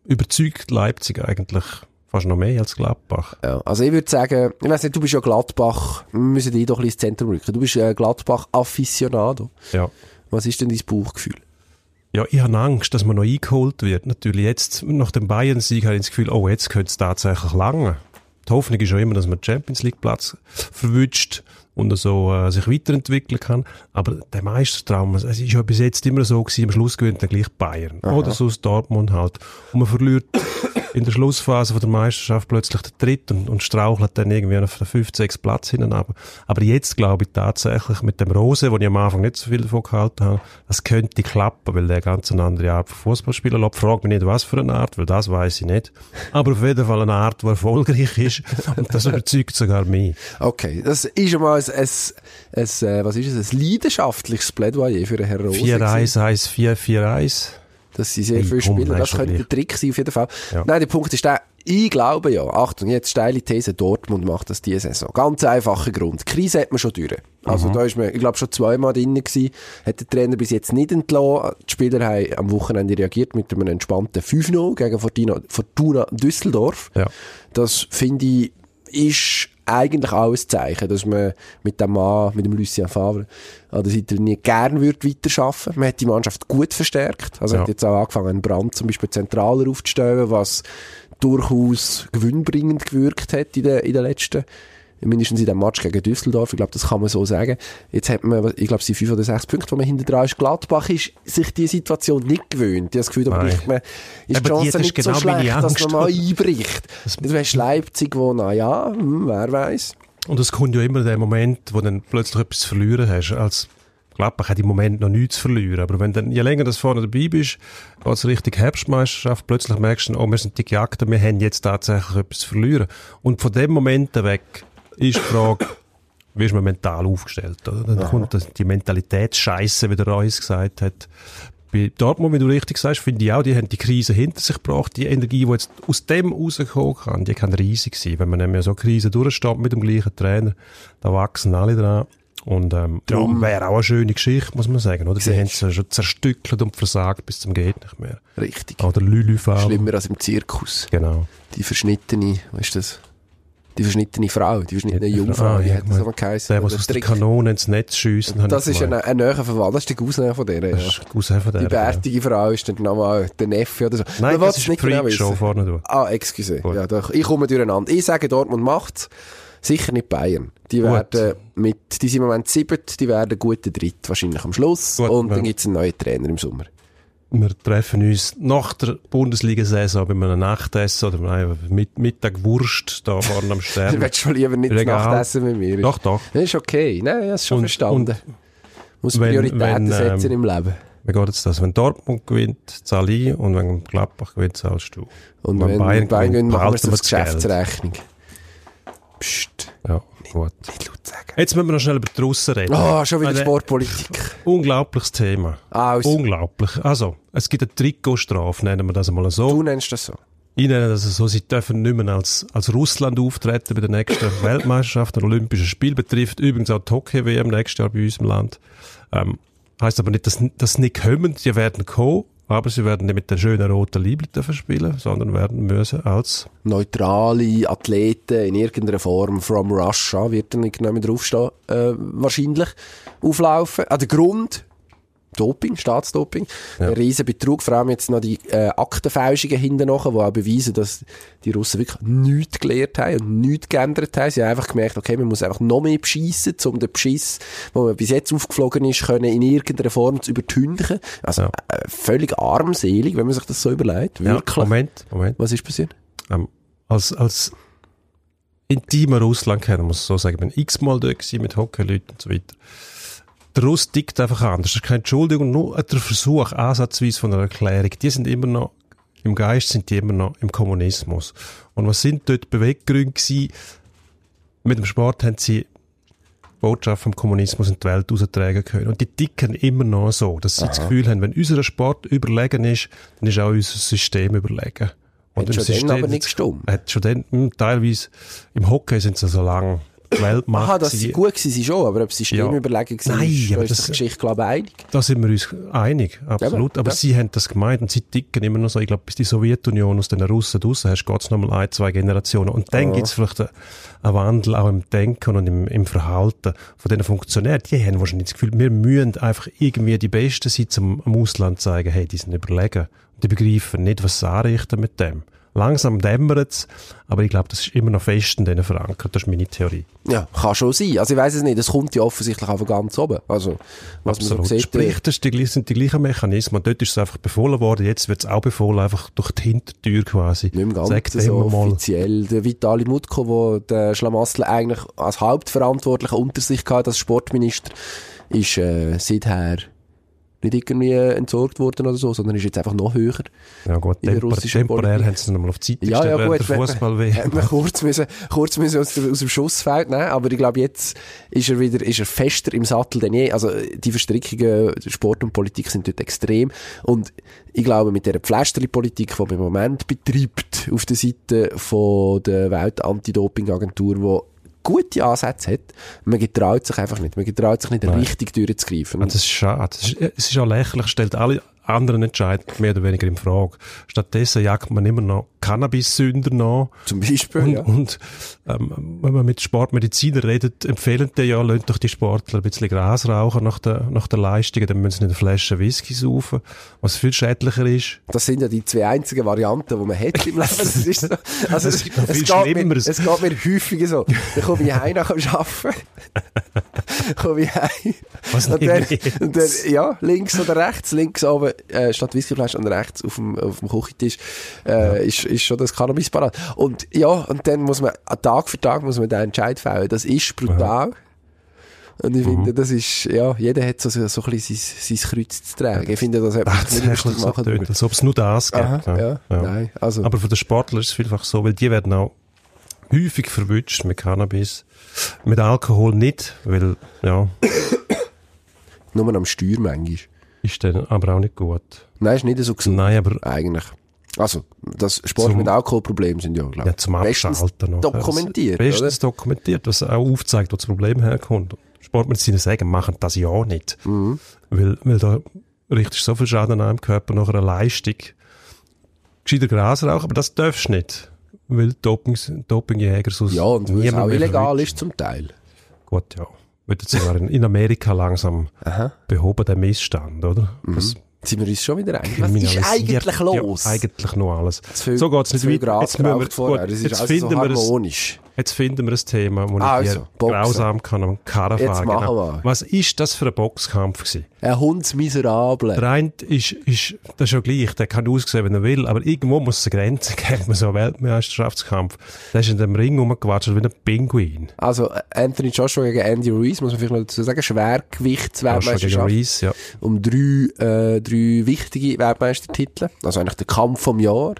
überzeugt Leipzig eigentlich fast noch mehr als Gladbach. Ja, also ich würde sagen, ich weiss nicht, du bist ja Gladbach, wir müssen dich doch ein bisschen ins Zentrum rücken. Du bist äh, Gladbach-Afficionado. Ja. Was ist denn dein Bauchgefühl? Ja, ich habe Angst, dass man noch eingeholt wird. Natürlich jetzt, nach dem Bayern-Sieg, habe ich das Gefühl, oh, jetzt könnte es tatsächlich lange. Die Hoffnung ist schon immer, dass man den Champions League-Platz verwünscht und so äh, sich weiterentwickeln kann. Aber der Meistertraum, es ist ja bis jetzt immer so gewesen, am Schluss gewinnt dann gleich Bayern. Oder so aus Dortmund halt. Und man verliert in der Schlussphase von der Meisterschaft plötzlich den dritten und, und strauchelt dann irgendwie auf den 5, 6 Platz hinten aber Aber jetzt glaube ich tatsächlich mit dem Rose, wo ich am Anfang nicht so viel davon gehalten habe, das könnte klappen, weil der ganz eine andere Art von Fußballspieler lässt. Frag mich nicht, was für eine Art, weil das weiß ich nicht. Aber auf jeden Fall eine Art, die erfolgreich ist und das überzeugt sogar mich. Okay, das ist schon mal ein, ein, ein, äh, was ist es, ein leidenschaftliches Plädoyer für Herrn Rose. 4-1, 1-4-4-1. Das sind sehr viele Spieler, das könnte der Trick sein auf jeden Fall. Ja. Nein, der Punkt ist der, ich glaube ja, Achtung, jetzt steile These, Dortmund macht das diese Saison. Ganz einfacher Grund. Die Krise hat man schon durch. Also Mhm. da ist man, ich glaube, schon zweimal drin gewesen, hat der Trainer bis jetzt nicht entlassen. Die Spieler haben am Wochenende reagiert mit einem entspannten 5-0 gegen Fortuna, Fortuna Düsseldorf. Ja. Das finde ich, ist eigentlich ein Zeichen, dass man mit dem Mann, mit dem Lucien Favre, an der Seite nie gern würde weiterarbeiten. Man hat die Mannschaft gut verstärkt. Also Ja. hat jetzt auch angefangen, einen Brand zum Beispiel zentraler aufzustellen, was durchaus gewinnbringend gewirkt hat in den, in den letzten mindestens in dem Match gegen Düsseldorf, ich glaube, das kann man so sagen. Jetzt hat man, ich glaube, es sind fünf oder sechs Punkte, wo man hinter dran ist. Gladbach ist sich die Situation nicht gewöhnt. Ich habe das Gefühl, da bricht man, ist Aber die Chance die- nicht so genau meine schlecht, dass man mal einbricht. Du hast Leipzig, wo, na ja, hm, wer weiß. Und es kommt ja immer der Moment, wo dann plötzlich etwas verlieren hast. Als Gladbach hat im Moment noch nichts zu verlieren. Aber wenn dann, je länger das vorne dabei bist, als Richtung Herbstmeisterschaft, plötzlich merkst du, oh, wir sind die Gejagten, wir haben jetzt tatsächlich etwas zu verlieren. Und von dem Moment weg ist die Frage, wie ist man mental aufgestellt. Oder? Dann kommt das, die Mentalitätsscheiße, wie der Reus gesagt hat. Bei Dortmund, wie du richtig sagst, finde ich auch, die haben die Krise hinter sich gebracht. Die Energie, die jetzt aus dem rauskommen kann, die kann riesig sein. Wenn man nämlich so eine Krise durchsteht mit dem gleichen Trainer, da wachsen alle dran. Und ähm, ja, wäre auch eine schöne Geschichte, muss man sagen. Oder? Die haben es ja schon zerstückelt und versagt bis zum geht nicht mehr. Richtig. Oder Lülüfall. Schlimmer als im Zirkus. Genau. Die verschnittene, was ist das? Die verschnittene Frau, die verschnittene Ja, Jungfrau, ah, ja, hat das aber geheißen? Der, was aus der Trick- Kanone ins Netz schiessen, Das ist eine, eine näher Verwandte, das ist die Ausnahme von der. Ja. Von der. Die bärtige Frau ist dann nochmal der Neffe oder so. Nein, will das es ist nicht genau Show vorne durch. Ah, excuse. Gut. Ja, doch. Ich komme durcheinander. Ich sage, Dortmund macht's. Sicher nicht Bayern. Die Gut. werden mit, die sind im Moment siebert, die werden guter Dritt wahrscheinlich am Schluss. Gut, und ja. dann gibt's einen neuen Trainer im Sommer. Wir treffen uns nach der Bundesliga-Saison bei einem Nachtessen oder nein, mit Mittag Wurst da vorne am Du Stern. willst schon lieber nicht Regal. Nachtessen mit mir. doch, doch. Das ist okay. Nein, habe es schon Und- verstanden. Muss wenn- Prioritäten wenn, ähm, setzen im Leben. Wie geht jetzt das? Wenn Dortmund gewinnt, zahle ich und wenn Gladbach gewinnt, zahlst du. Und wenn wenn Bayern Bayern, gewinnt, machen wir es auf das die Geld. Psst, Ja, gut. nicht laut sagen. Jetzt müssen wir noch schnell über die Russen reden. Ah, schon wieder Ein Sportpolitik. Unglaubliches Thema. Also, Unglaublich. Also, es gibt eine Trikotstrafe, nennen wir das einmal so. du nennst das so. Ich nenne das so, sie dürfen nicht mehr als, als Russland auftreten bei der nächsten Weltmeisterschaft und Olympischen Spiel. Betrifft übrigens auch die Hockey-WM nächstes Jahr bei uns im Land. Ähm, heißt aber nicht, dass, dass sie nicht kommen, die werden kommen, aber sie werden nicht mit den schönen roten Liebling dürfen spielen, sondern werden müssen als, Neutrale Athleten in irgendeiner Form from Russia, wird dann nicht mehr draufstehen, äh, wahrscheinlich, auflaufen. Ah, der Grund, Doping, Staatsdoping, ein riesen Betrug, vor allem jetzt noch die äh, Aktenfälschungen hinten nachher, die auch beweisen, dass die Russen wirklich nichts gelernt haben und nichts geändert haben. Sie haben einfach gemerkt, okay, man muss einfach noch mehr beschissen, um den Beschiss, wo man bis jetzt aufgeflogen ist, können in irgendeiner Form zu übertünchen. Also Ja. äh, völlig armselig, wenn man sich das so überlegt. Wirklich. Ja, Moment, Moment. Was ist passiert? ähm, als, als intimer Russland-Kenner, muss ich so sagen, ich bin x-mal dort gewesen mit Hockeyleuten und so weiter. Der Russ tickt einfach anders. Das ist keine Entschuldigung, nur der Versuch, ansatzweise von einer Erklärung. Die sind immer noch, im Geist sind die immer noch im Kommunismus. Und was sind dort die Beweggründe gewesen? Mit dem Sport haben sie Botschaft vom Kommunismus in die Welt austragen können. Und die ticken immer noch so, dass sie das Gefühl haben, wenn unser Sport überlegen ist, dann ist auch unser System überlegen. Hat im schon dann aber nicht gestimmt. Hat schon dann, hm, teilweise, im Hockey sind sie so lang Weltmacht. Aha, dass sie gut waren, sie schon, aber ob sie Systemüberlegen Ja. waren, Nein, aber ist das- die Geschichte, glaube ich, einig. Da sind wir uns einig, absolut. Ja, aber ja. sie haben das gemeint und sie ticken immer noch so. Ich glaube, bis die Sowjetunion aus den Russen draussen hast, geht's noch mal ein, zwei Generationen. Und dann gibt's vielleicht einen, einen Wandel auch im Denken und im, im Verhalten von diesen Funktionären. Die haben wahrscheinlich das Gefühl, wir müssen einfach irgendwie die Besten sein, um am Ausland zu zeigen, hey, die sind überlegen. Und die begreifen nicht, was sie anrichten mit dem. Langsam dämmert's, aber ich glaube, das ist immer noch fest in denen verankert. Das ist meine Theorie. Ja, kann schon sein. Also ich weiß es nicht, es kommt ja offensichtlich auch von ganz oben. Also, was man Absolut. so sieht. Sprich, das die, sind die gleichen Mechanismen. Dort ist es einfach befohlen worden. Jetzt wird es auch befohlen, einfach durch die Hintertür quasi. Nicht im Sagt Ganzen so offiziell. Der Vitali Mutko, der den Schlamassel eigentlich als Hauptverantwortlicher unter sich hatte, als Sportminister, ist äh, seither nicht irgendwie entsorgt worden oder so, sondern ist jetzt einfach noch höher. Ja gut, in russischen temporär haben sie es nochmal auf die Seite Ja, ja, gut. der fußball Hätte man kurz müssen, kurz müssen aus, dem Schussfeld nehmen, aber ich glaube, jetzt ist er wieder, ist er fester im Sattel denn je. Also, die Verstrickungen, Sport und Politik sind dort extrem. Und ich glaube, mit der Pflasterli-Politik, die man im Moment betreibt, auf der Seite von der Welt-Anti-Doping-Agentur, die gute Ansätze hat, man getraut sich einfach nicht. Man getraut sich nicht, richtig durchzugreifen. Das ist schade. Das ist, es ist auch lächerlich, stellt alle anderen Entscheidungen mehr oder weniger in Frage. Stattdessen jagt man immer noch Cannabis-Sünder nach. Zum Beispiel, Und, ja. und ähm, wenn man mit Sportmedizinern redet, empfehlen die ja, lasst doch die Sportler ein bisschen Gras rauchen nach der, nach der Leistung, dann müssen sie nicht eine Flasche Whisky saufen, was viel schädlicher ist. Das sind ja die zwei einzigen Varianten, die man hat im Leben. Das ist so. Also, Es es, es, geht mir, es geht mir häufiger so. Dann komme ich heim nach dem Arbeiten. komme ich heim. Was Und dann, und dann, ja, links oder rechts, links oben, äh, statt Whiskyflasche und rechts auf dem, auf dem Küchentisch, äh, ist, ist schon das Cannabis parat. Und ja, und dann muss man, Tag für Tag muss man den Entscheid fällen. Das ist brutal. Und ich Mhm. finde, das ist, ja, jeder hat so, so, so ein bisschen sein, sein Kreuz zu tragen. Ich finde, das hat man sich nicht so machen tönt, als ob es nur das gibt. Aha, ja, nein, also. Aber für den Sportler ist es vielfach so, weil die werden auch häufig verwünscht mit Cannabis. Mit Alkohol nicht, weil, ja, Nur am Steuer manchmal. Ist dann aber auch nicht gut. Nein, ist nicht so gesund. Nein, aber Eigentlich. Also, das Sport Zum- mit Alkoholproblem sind ja, glaube ja, zum Abschalten noch. dokumentiert, Bestens dokumentiert, was auch aufzeigt, wo das Problem herkommt. Sportmediziner sagen, machen das ja nicht. Mhm. Weil, weil da richtest du so viel Schaden an im Körper nach einer Leistung. Gescheiter Gras rauchen, aber das darfst du nicht. Weil Doping, Dopingjäger sonst Ja, und weil es auch illegal ist zum Teil. Gut, ja. Wird jetzt sogar in, in Amerika langsam behoben, der Missstand, oder? Das Sind wir uns schon wieder einig? Was ist eigentlich los? Ja, eigentlich noch alles. Viel- so geht's nicht zu viel weiter. Jetzt, müssen wir, gut, jetzt, alles so finden wir ein. Jetzt finden wir ein Thema, wo ich Also, dir Boxen. grausam kann am Karren fahren. Genau. Was ist das für ein Boxkampf gewesen? Ein Hundsmiserable. Der eine ist, ist, das ist ja gleich, der kann aussehen, wenn er will, aber irgendwo muss es eine Grenze geben, man so einen Weltmeisterschaftskampf. Der ist in dem Ring rumgewatscht wie ein Pinguin. Also, Anthony Joshua gegen Andy Ruiz, muss man vielleicht noch dazu sagen, Schwergewichtsweltmeisterschaft. Reis, ja. um drei, äh, drei wichtige Weltmeistertitel. Also eigentlich der Kampf vom Jahr.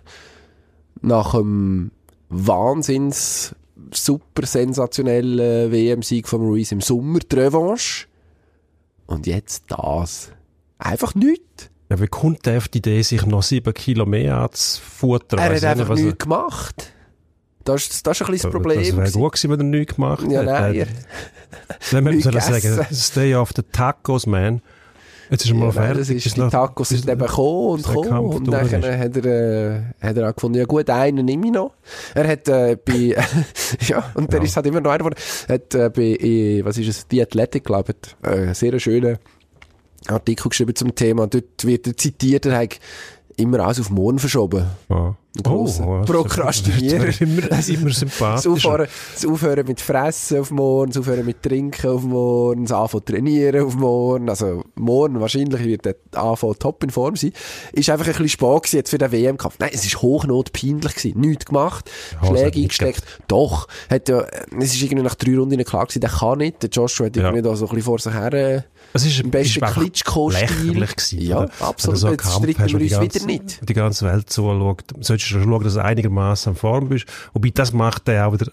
Nach einem Wahnsinns super sensationellen WM-Sieg von Ruiz im Sommer, die Revanche. Und jetzt das. Einfach nichts. Ja, wie kommt der auf die Idee, sich noch sieben Kilo mehr anzufuttern? Er hat nicht, einfach er- nichts gemacht. Das ist, das ist ein bisschen das Das Problem. wäre gewesen. gut gewesen, wenn er nichts gemacht Ja, hätte. nein, Dann müssen wir nichts sagen, stay off the tacos, man. Jetzt ist er mal Ja, fertig. das ist, Ist die noch- Tacos sind ist- eben gekommen und der gekommen und dann hat er, äh, hat er auch gefunden, ja gut, einen nehme ich noch. Er hat äh, bei, ja, und der Ja. ist halt immer noch einer von, hat äh, bei, äh, was ist es, The Athletic, glaube ich, äh, einen sehr schönen Artikel geschrieben zum Thema. Dort wird er zitiert, er hat immer alles auf morgen verschoben. Ein grosser Oh, Prokrastinierer. Das ist immer, immer sympathisch. Aufhören, das Aufhören mit Fressen auf morgen, das Aufhören mit Trinken auf morgen, das Anfangen trainieren auf morgen. Also morgen wahrscheinlich wird der Anfang top in Form sein. Ist einfach ein bisschen spät jetzt für den WM-Kampf. Nein, es ist hochnot peinlich gewesen. Nichts gemacht. Ja, hat Schläge eingesteckt. Doch. Hat ja, es ist irgendwie nach drei Runden klar gewesen, der kann nicht. Der Joshua hat Ja. irgendwie da so ein bisschen vor sich her, äh, Es ist, im besten ist einfach Klitschko-Stil. Ja, oder? absolut. Wenn du so Jetzt streiten wir uns ganze- wieder nicht. Die ganze Welt zuschaut. Solltest du schauen, dass du einigermaßen in Form bist. Wobei, das macht der auch wieder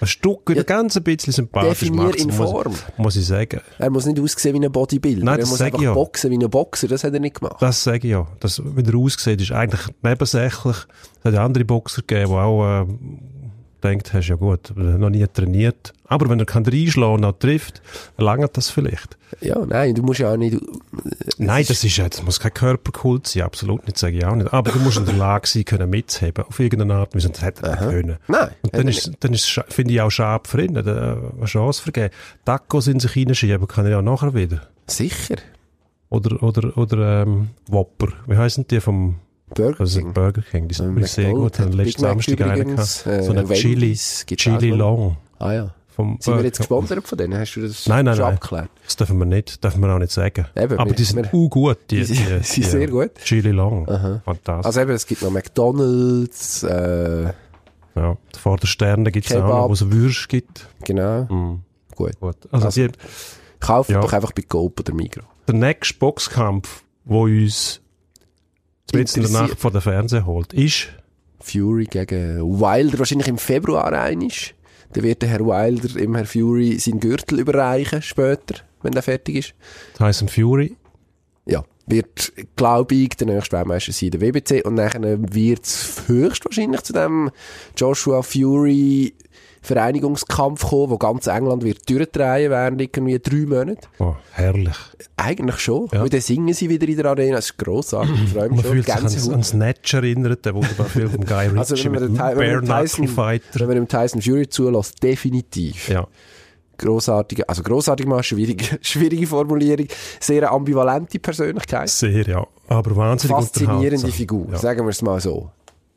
ein Stück wieder Ja, ganz ein bisschen sympathisch. definier macht's, in muss, Form. Muss ich sagen. Er muss nicht aussehen wie ein Bodybuilder. Nein, er das muss sag einfach ich ja. boxen wie ein Boxer. Das hat er nicht gemacht. Das sage ich ja. Das, wie er aussieht, ist eigentlich nebensächlich. Es hat ja andere Boxer gegeben, die auch äh, denkt, hast ja gut, noch nie trainiert. Aber wenn er kann reinschlagen und auch trifft, dann langt das vielleicht. Ja, nein, du musst ja auch nicht. Nein, das ist ja, das muss kein Körperkult sein, absolut nicht, sage ich auch nicht. Aber du musst in der Lage sein, können mitzuheben, auf irgendeine Art. Und das hätte er nicht können. Nein. Und dann ist, dann ist, finde ich auch schade für ihn, äh, eine Chance vergeben. Tacos in sich reinschieben kann er ja nachher wieder. Sicher. Oder, oder, oder, ähm, Whopper. Wie heißen die vom, Burger also King. Burger King? Die sind sehr gut. Hat letzten Samstag einen äh, So einen Chili, Wendy's gibt's Chili. Long. Ah ja. Vom Sind wir jetzt gesponsert von denen? Hast du das Nein, nein, schon nein. abgeklärt? Das dürfen wir nicht, dürfen wir auch nicht sagen. Eben, Aber wir- die sind auch gut, die, die die, sind- sehr gut. Chili Long. Aha. Fantastisch. Also eben, es gibt noch McDonalds, äh, ja. Vor den Sternen gibt es auch noch, wo es Würst gibt. genau. Mhm. Gut. Gut. Also, Also- die, Kauft Ja. doch einfach bei Coop oder Migros. der nächste Boxkampf, wo uns zumindest in der. Nacht vor den Fernseher holt, ist Fury gegen Wilder, wahrscheinlich im Februar einig. Dann wird der Herr Wilder im Herr Fury seinen Gürtel überreichen, später, wenn der fertig ist. Tyson Fury. Ja, wird, glaube ich, der nächste Weltmeister sein, der WBC. Und dann wird es höchstwahrscheinlich zu dem Joshua Fury Vereinigungskampf kommen, wo ganz England wird durchdrehen während irgendwie drei Monate. Oh, herrlich. Eigentlich schon. Ja. Und dann singen sie wieder in der Arena. Das ist grossartig. Ich freue mich Man schon. fühlt sich an, an Snatch erinnert, der wunderbare Film von Guy Ritchie Also wenn man mit Bare Knuckle Tyson, Fighter. wenn man dem Tyson Fury zulässt, definitiv. Ja. Grossartige, also grossartig mal schwierige, schwierige Formulierung. Sehr ambivalente Persönlichkeit. Sehr, ja. Aber wahnsinnig Faszinierende. Figur, Ja. sagen wir es mal so.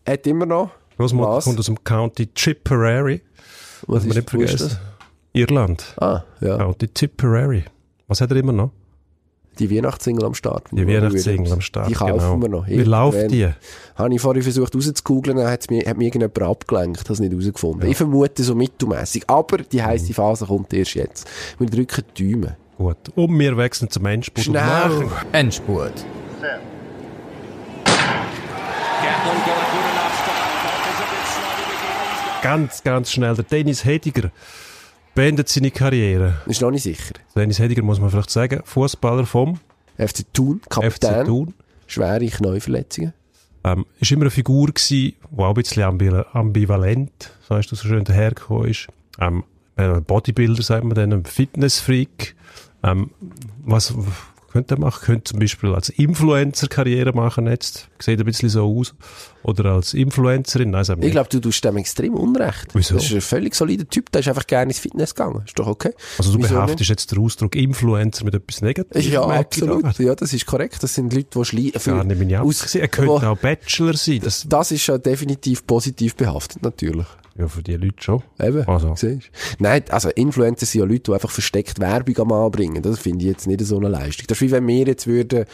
Hat immer noch. Großmutter kommt aus dem County Tipperary. Was man nicht vergessen. Irland. Ah, ja. County Tipperary. Was hat er immer noch? Die Weihnachtssingle am Start. Die Weihnachtssingle am Start. Die kaufen genau. wir noch. Wie läuft die? Habe ich vorhin versucht rauszugooglen, dann mir, hat mir irgendjemand abgelenkt, habe es nicht herausgefunden. Ich vermute so mittelmässig. Aber die heisse Phase kommt erst jetzt. Wir drücken die Daumen. Gut. Und wir wechseln zum Endspurt. Und Schnell! Endspurt. Ganz, ganz schnell. Der Dennis Hediger beendet seine Karriere. Ist noch nicht sicher. Dennis Hediger muss man vielleicht sagen, Fußballer vom FC Thun, FC Kapitän, Thun. schwere Knäuverletzungen. Ähm, ist immer eine Figur gewesen, die auch ein bisschen ambi ambivalent, so hast du so schön dahergekommen ist. Ähm, ein Bodybuilder, sagt man dann, ein Fitnessfreak. Ähm, was könnte machen? Könnte zum Beispiel als Influencer Karriere machen jetzt. Sieht ein bisschen so aus. Oder als Influencerin. Nein, Ich glaube, du tust dem extrem unrecht. Wieso? Das ist ein völlig solider Typ, der ist einfach gerne ins Fitness gegangen. Ist doch okay. Also du Wieso behaftest jetzt den Ausdruck Influencer mit etwas Negatives. Ja, absolut. Ja, das ist korrekt. Das sind Leute, die schleichen. Gar nicht meine. Er könnte auch Bachelor sein. Das, Das ist ja definitiv positiv behaftet, natürlich. Ja, für die Leute schon. Eben. Also. Siehst? Nein, also Influencer sind ja Leute, die einfach versteckt Werbung am Anbringen. Das finde ich jetzt nicht so eine Leistung. Das ist wie wenn wir jetzt würden,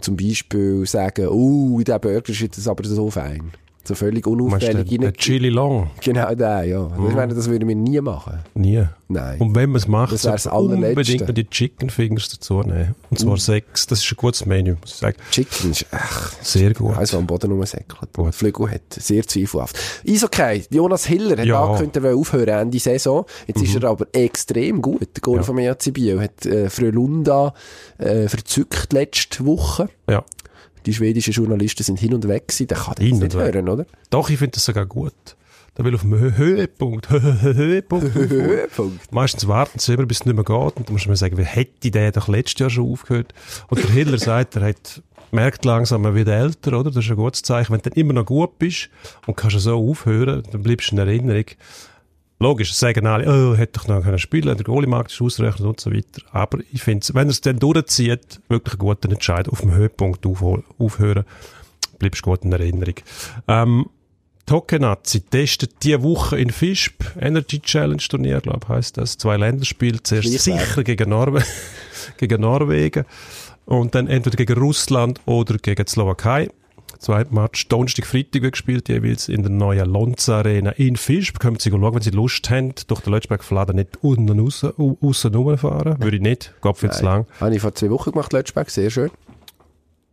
zum Beispiel sagen, uh, der Burger ist jetzt aber so fein. So völlig unauffällig rein. Chili Long? Genau der, ja. Ich meine, das würden wir nie machen. Nie. Nein. Und wenn man es macht, Das sollte unbedingt noch die Chicken Fingers dazu nehmen. Und zwar sechs. Das ist ein gutes Menü, muss ich sagen. Chicken ist, ach, Sehr gut. Was am Boden rumsäckelt. Gut. Flügel hat. Sehr zweifelhaft. Eishockey. Jonas Hiller hat Ja. Mhm. angekündigt, er aufhören Ende Saison. Jetzt ist er aber extrem gut. Der Goal Ja. vom EAC Biel hat äh, Frölunda äh, verzückt letzte Woche. Ja. Die schwedischen Journalisten sind hin und weg gewesen. Der kann das Hin nicht weg. hören, oder? Doch, ich finde das sogar gut. Da will auf dem Hö Höhepunkt, Höhepunkt. Höhepunkt. Meistens warten sie immer, bis es nicht mehr geht. Und dann muss man sagen, wie hätte der doch letztes Jahr schon aufgehört? Und der Hiller sagt, er hat, merkt langsam, er wird älter, oder? Das ist ein gutes Zeichen. Wenn du dann immer noch gut bist und kannst so aufhören, dann bleibst du in Erinnerung. Logisch, sagen alle, oh, hätte doch noch können spielen, der Goalie-Markt ist ausreichend und so weiter. Aber ich finde, wenn er es dann durchzieht, wirklich ein guter Entscheid, auf dem Höhepunkt aufhören, bleibst du gut in Erinnerung. Ähm, Tokenazi testet diese Woche in Fischb, Energy Challenge Turnier, glaube ich, heisst das. Zwei Länderspiele, zuerst Schleichweg. sicher gegen, Norwe gegen Norwegen und dann entweder gegen Russland oder gegen die Slowakei. Zweiter Match, Donnerstag, Freitag wird gespielt, jeweils in der neuen Lonza Arena in Fischb. Können Sie schauen, wenn Sie Lust haben, durch den Lötschberg Fladen nicht unten und aussen, au- aussen rumfahren. Würde ich nicht, geht viel zu lang. Habe ich vor zwei Wochen gemacht, Lötschberg. Sehr schön.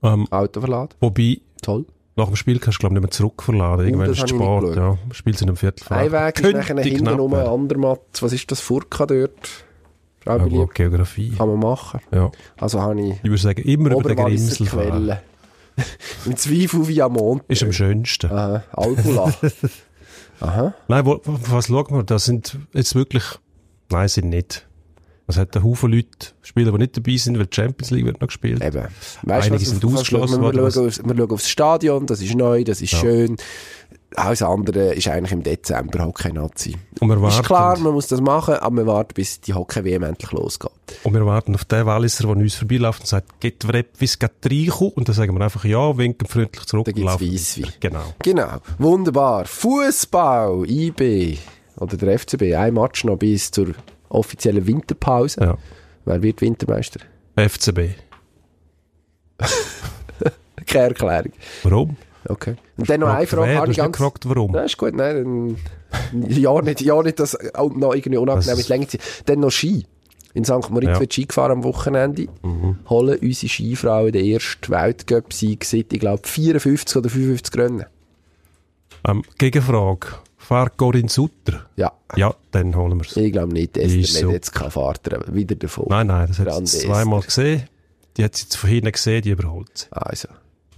Ähm, Auto verladen. wobei, Toll. nach dem Spiel kannst du, glaube ich, nicht mehr zurückverladen. Irgendwann das ist es spät, ja. Spielt sind im Viertel vor Ein. Weg ist nachher hinten um ein. Andermatt. Was ist das? Furka dort? Frau Ja, Geografie. Kann man machen. Ja. Also habe ich Ich würde sagen, immer über den Grimsel fahren. Im Zweifel via Mond. Ist am schönsten. Aha, Albula. Aha. Nein, wo, was schaut man? Das sind jetzt wirklich, nein, sind nicht. Es hat einen Haufen Leute, Spieler, die nicht dabei sind, weil die Champions League wird noch gespielt. Eben. Weißt Einige was, sind was ausgeschlossen Wir, wir, worden, schauen aufs, wir schauen aufs Stadion, das ist neu, das ist Ja. schön. Alles andere ist eigentlich im Dezember Hockey-Nazi. Ist klar, man muss das machen, aber wir warten, bis die Hockey-WM endlich losgeht. und wir warten auf den Walliser, der uns vorbeiläuft und sagt, geht wir etwas geht reinkommen? Und dann sagen wir einfach ja, winken freundlich zurück. Dann und gibt's laufen Weisswein. weiter. Genau. Genau. Wunderbar. Fußball, IB oder der FCB. Ein Match noch bis zur offiziellen Winterpause. Ja. Wer wird Wintermeister? FCB. Keine Erklärung. Warum? Okay. Und dann noch eine Frage. wer? Du hast nicht ganz, gefragt, warum. Ja, ist gut, nein, dann, ja nicht, ja nicht, das auch noch irgendwie unangenehm ist länger Zeit. Dann noch Ski. In St. Moritz Ja. Mhm. wird Ski gefahren am Wochenende. Holen unsere Skifrauen den ersten Weltcup-Sieg seit, ich glaube, 54 oder 55 Rennen. Ähm, Gegenfrage. Fahrt Corinne Sutter? Ja. Ja, dann holen wir es. Ich glaube nicht, dass Ist so. jetzt kein Vater wieder davon. Nein, nein, das hat sie zweimal gesehen. Die hat sie jetzt von hinten gesehen, die überholt. Also,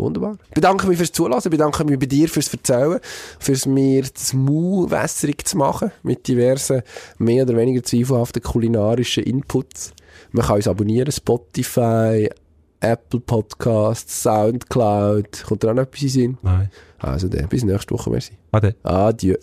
wunderbar. Ich bedanke mich fürs Zulassen, ich bedanke mich bei dir fürs Erzählen, fürs mir das Mau wässrig zu machen, mit diversen, mehr oder weniger zweifelhaften kulinarischen Inputs. Man kann uns abonnieren, Spotify, Apple Podcasts, Soundcloud. Kommt da auch noch etwas in Sinn? Nein. Also dann, bis nächste Woche, merci. Ade. Adieu.